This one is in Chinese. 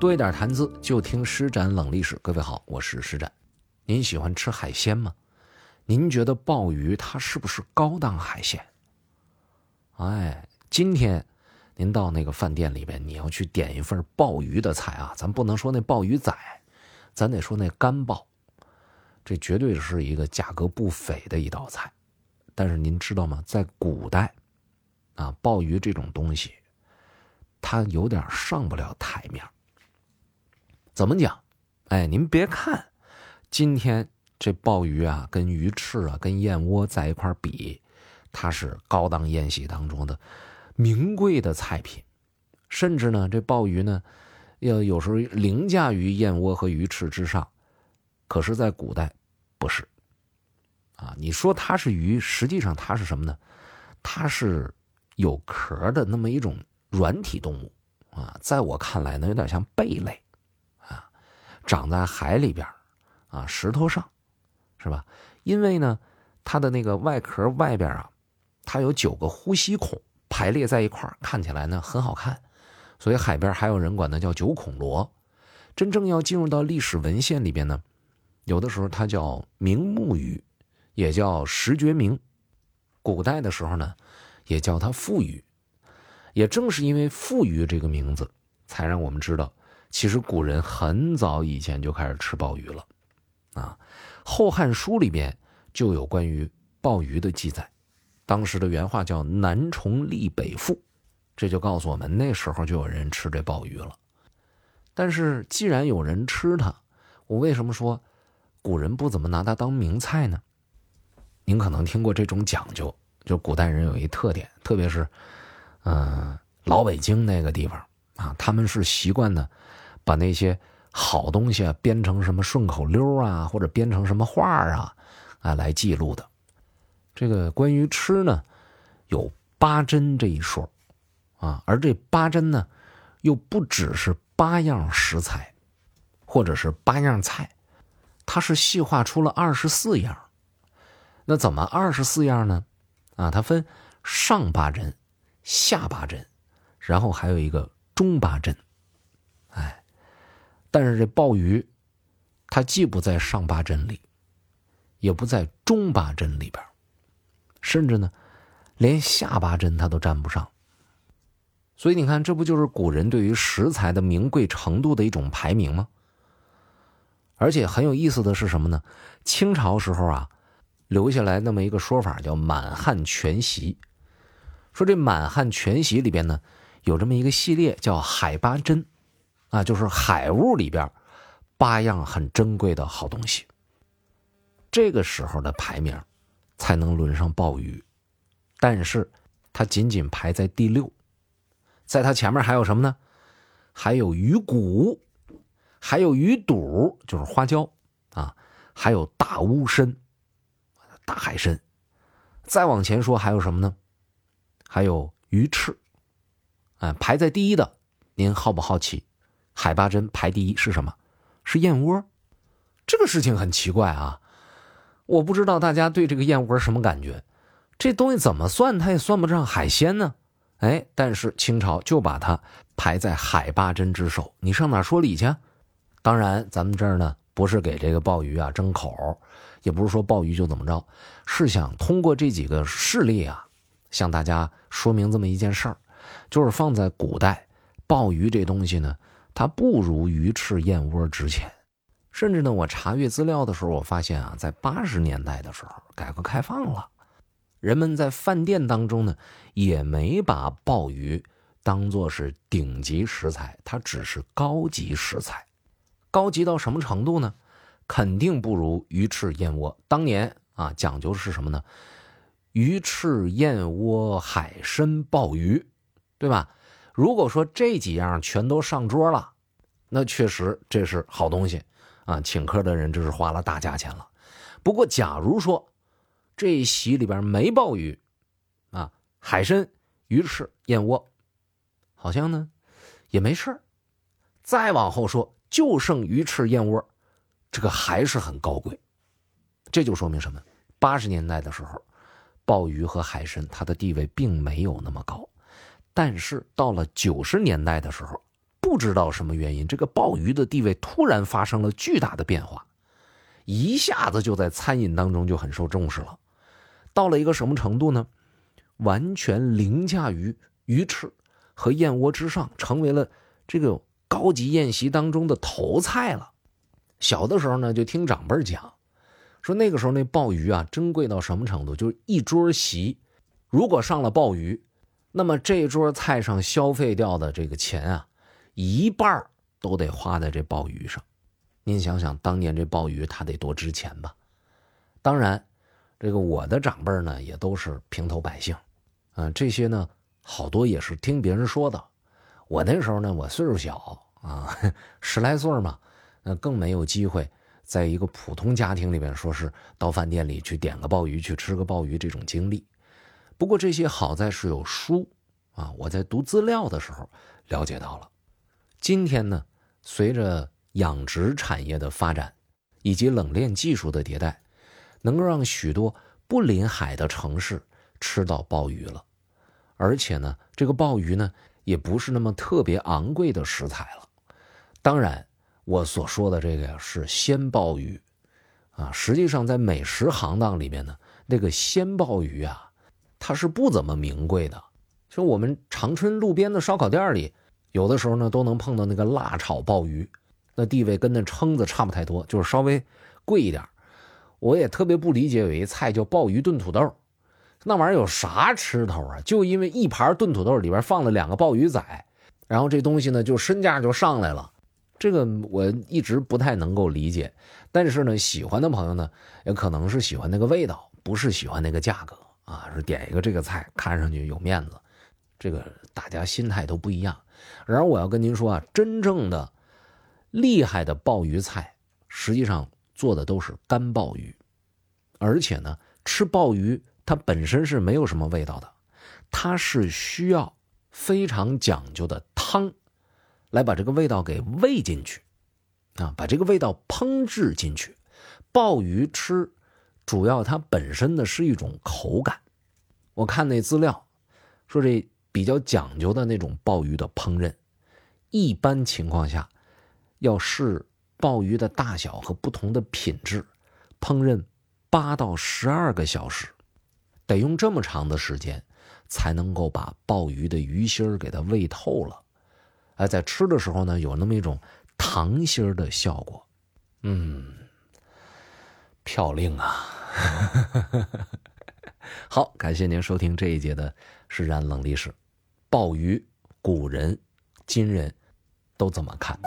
多一点谈资，就听施展冷历史。各位好，我是施展。您喜欢吃海鲜吗？您觉得鲍鱼它是不是高档海鲜？哎，今天您到那个饭店里边，你要去点一份鲍鱼的菜啊，咱不能说那鲍鱼仔，咱得说那干鲍。这绝对是一个价格不菲的一道菜。但是您知道吗？在古代，啊，鲍鱼这种东西，它有点上不了台面。怎么讲？哎，您别看今天。这鲍鱼啊，跟鱼翅啊，跟燕窝在一块比，它是高档宴席当中的名贵的菜品，甚至呢，这鲍鱼呢，要有时候凌驾于燕窝和鱼翅之上。可是，在古代，不是。啊，你说它是鱼，实际上它是什么呢？它是有壳的那么一种软体动物啊，在我看来呢，有点像贝类，长在海里边啊，石头上。是吧？因为呢，它的那个外壳外边啊，它有九个呼吸孔排列在一块看起来呢很好看，所以海边还有人管它叫九孔螺。真正要进入到历史文献里边呢，有的时候它叫明目鱼，也叫石觉明。古代的时候呢，也叫它富鱼。也正是因为富鱼这个名字，才让我们知道，其实古人很早以前就开始吃鲍鱼了，啊。《后汉书》里边就有关于鲍鱼的记载，当时的原话叫“南虫立北富”，这就告诉我们那时候就有人吃这鲍鱼了。但是既然有人吃它，我为什么说古人不怎么拿它当名菜呢？您可能听过这种讲究，就古代人有一特点，特别是嗯老北京那个地方啊，他们是习惯呢把那些。好东西啊，编成什么顺口溜啊，或者编成什么话啊，啊，来记录的。这个关于吃呢，有八珍这一说，啊，而这八珍呢，又不只是八样食材，或者是八样菜，它是细化出了二十四样。那怎么二十四样呢？啊，它分上八珍、下八珍，然后还有一个中八珍。但是这鲍鱼，它既不在上八珍里，也不在中八珍里边，甚至呢，连下八珍它都沾不上。所以你看，这不就是古人对于食材的名贵程度的一种排名吗？而且很有意思的是什么呢？清朝时候啊，留下来那么一个说法叫《满汉全席》，说这《满汉全席》里边呢，有这么一个系列叫海八珍。啊，就是海物里边八样很珍贵的好东西。这个时候的排名才能轮上鲍鱼，但是它仅仅排在第六，在它前面还有什么呢？还有鱼骨，还有鱼肚，就是花椒啊，还有大乌参、大海参。再往前说还有什么呢？还有鱼翅。哎，排在第一的，您好不好奇？海八珍排第一是什么？是燕窝。这个事情很奇怪啊！我不知道大家对这个燕窝什么感觉。这东西怎么算，它也算不上海鲜呢。哎，但是清朝就把它排在海八珍之首。你上哪说理去？当然，咱们这儿呢不是给这个鲍鱼啊争口，也不是说鲍鱼就怎么着，是想通过这几个事例啊，向大家说明这么一件事儿，就是放在古代，鲍鱼这东西呢。它不如鱼翅、燕窝值钱，甚至呢，我查阅资料的时候，我发现啊，在八十年代的时候，改革开放了，人们在饭店当中呢，也没把鲍鱼当做是顶级食材，它只是高级食材。高级到什么程度呢？肯定不如鱼翅、燕窝。当年啊，讲究是什么呢？鱼翅、燕窝、海参、鲍鱼，对吧？如果说这几样全都上桌了，那确实这是好东西啊！请客的人这是花了大价钱了。不过，假如说这一席里边没鲍鱼啊、海参、鱼翅、燕窝，好像呢也没事再往后说，就剩鱼翅、燕窝，这个还是很高贵。这就说明什么？八十年代的时候，鲍鱼和海参它的地位并没有那么高。但是到了九十年代的时候，不知道什么原因，这个鲍鱼的地位突然发生了巨大的变化，一下子就在餐饮当中就很受重视了。到了一个什么程度呢？完全凌驾于鱼翅和燕窝之上，成为了这个高级宴席当中的头菜了。小的时候呢，就听长辈讲，说那个时候那鲍鱼啊，珍贵到什么程度？就是一桌席，如果上了鲍鱼，那么这桌菜上消费掉的这个钱啊，一半都得花在这鲍鱼上。您想想，当年这鲍鱼它得多值钱吧？当然，这个我的长辈呢，也都是平头百姓。啊，这些呢，好多也是听别人说的。我那时候呢，我岁数小啊，十来岁嘛，那更没有机会在一个普通家庭里边说是到饭店里去点个鲍鱼去吃个鲍鱼这种经历。不过这些好在是有书啊，我在读资料的时候了解到了。今天呢，随着养殖产业的发展以及冷链技术的迭代，能够让许多不临海的城市吃到鲍鱼了。而且呢，这个鲍鱼呢，也不是那么特别昂贵的食材了。当然，我所说的这个呀是鲜鲍鱼，啊，实际上在美食行当里面呢，那个鲜鲍鱼啊，它是不怎么名贵的。就我们长春路边的烧烤店里，有的时候呢都能碰到那个辣炒鲍鱼，那地位跟那蛏子差不太多，就是稍微贵一点。我也特别不理解，有一菜叫鲍鱼炖土豆。那玩意儿有啥吃头啊？就因为一盘炖土豆里边放了两个鲍鱼仔，然后这东西呢就身价就上来了。这个我一直不太能够理解。但是呢，喜欢的朋友呢，也可能是喜欢那个味道，不是喜欢那个价格啊。是点一个这个菜，看上去有面子。这个大家心态都不一样。然而我要跟您说啊，真正的厉害的鲍鱼菜，实际上做的都是干鲍鱼，而且呢，吃鲍鱼。它本身是没有什么味道的，它是需要非常讲究的汤，来把这个味道给喂进去，啊，把这个味道烹制进去。鲍鱼吃，主要它本身的是一种口感。我看那资料说，这比较讲究的那种鲍鱼的烹饪，一般情况下要视鲍鱼的大小和不同的品质，烹饪八到十二个小时。得用这么长的时间，才能够把鲍鱼的鱼心儿给它喂透了，哎，在吃的时候呢，有那么一种糖心儿的效果，嗯，漂亮啊！好，感谢您收听这一节的《释然冷历史》，鲍鱼，古人、今人都怎么看？